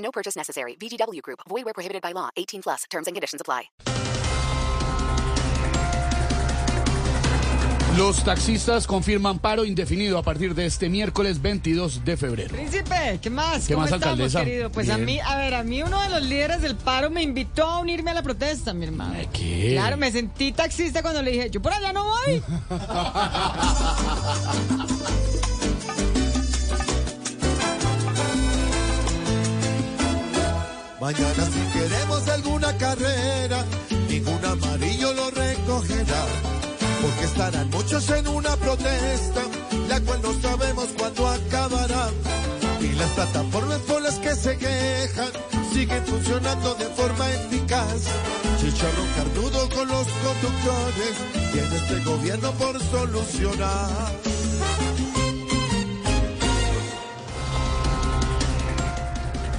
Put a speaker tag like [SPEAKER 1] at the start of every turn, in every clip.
[SPEAKER 1] No purchase necessary. VGW Group. Void where prohibited by law. 18 plus. Terms and conditions apply.
[SPEAKER 2] Los taxistas confirman paro indefinido a partir de este miércoles 22 de febrero.
[SPEAKER 3] Príncipe, ¿qué más?
[SPEAKER 2] ¿Qué
[SPEAKER 3] ¿Cómo
[SPEAKER 2] más,
[SPEAKER 3] estamos,
[SPEAKER 2] alcaldesa?
[SPEAKER 3] querido? Pues a
[SPEAKER 2] Bien.
[SPEAKER 3] mí, a ver, a mí uno de los líderes del paro me invitó a unirme a la protesta, mi hermano.
[SPEAKER 2] ¿De qué?
[SPEAKER 3] Claro, me sentí taxista cuando le dije, yo por allá no voy.
[SPEAKER 4] Mañana si queremos alguna carrera, ningún amarillo lo recogerá. Porque estarán muchos en una protesta, la cual no sabemos cuándo acabará. Y las plataformas por las que se quejan siguen funcionando de forma eficaz. Chicharrón carnudo con los conductores, tiene este gobierno por solucionar.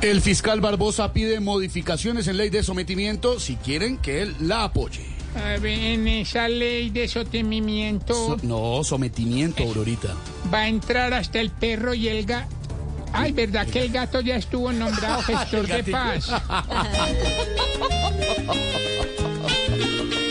[SPEAKER 2] El fiscal Barbosa pide modificaciones en ley de sometimiento si quieren que él la apoye.
[SPEAKER 5] A ver, en esa ley de sostenimiento
[SPEAKER 2] So- no, sometimiento, Aurorita.
[SPEAKER 5] va a entrar hasta el perro y el gato. Ay, ¿verdad que el gato ya estuvo nombrado gestor de paz?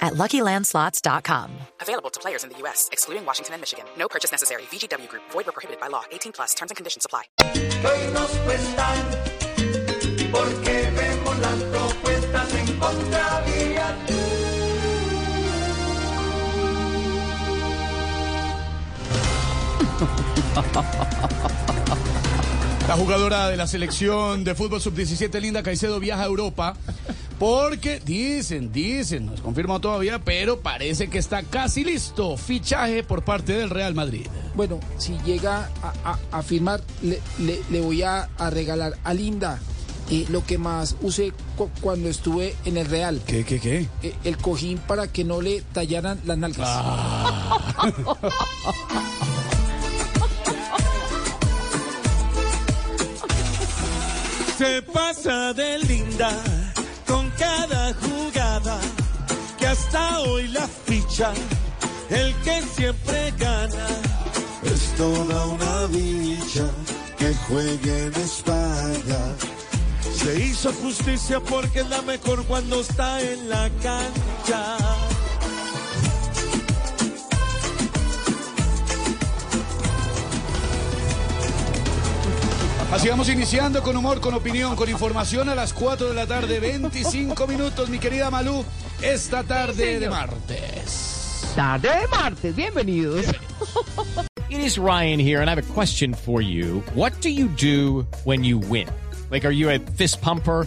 [SPEAKER 6] at LuckyLandSlots.com.
[SPEAKER 7] Available to players in the U.S., excluding Washington and Michigan. No purchase necessary. VGW Group, void were prohibited by law. 18 plus terms and conditions apply.
[SPEAKER 8] que hoy nos cuestan porque vemos las propuestas en contravía.
[SPEAKER 2] La jugadora de la selección de fútbol sub-17, Linda Caicedo, viaja a Europa porque dicen, dicen, no es confirmado todavía, pero parece que está casi listo. Fichaje por parte del Real Madrid.
[SPEAKER 9] Bueno, si llega a, a- a firmar, le, le- le voy a, a regalar a Linda eh, lo que más usé cu- cuando estuve en el Real.
[SPEAKER 2] ¿Qué, qué, qué?
[SPEAKER 9] Eh, el cojín para que no le tallaran las nalgas.
[SPEAKER 4] Se pasa de linda hoy la ficha, el que siempre gana. Es toda una dicha que juegue en España. Se hizo justicia porque es la mejor cuando está en la cancha.
[SPEAKER 2] Así vamos iniciando con humor, con opinión, con información a las 4 de la tarde, 25 minutos, mi querida Malú, esta tarde de martes.
[SPEAKER 3] Tarde de martes, bienvenidos.
[SPEAKER 10] It is Ryan here, and I have a question for you. What do you do when you win? Like, are you a fist pumper?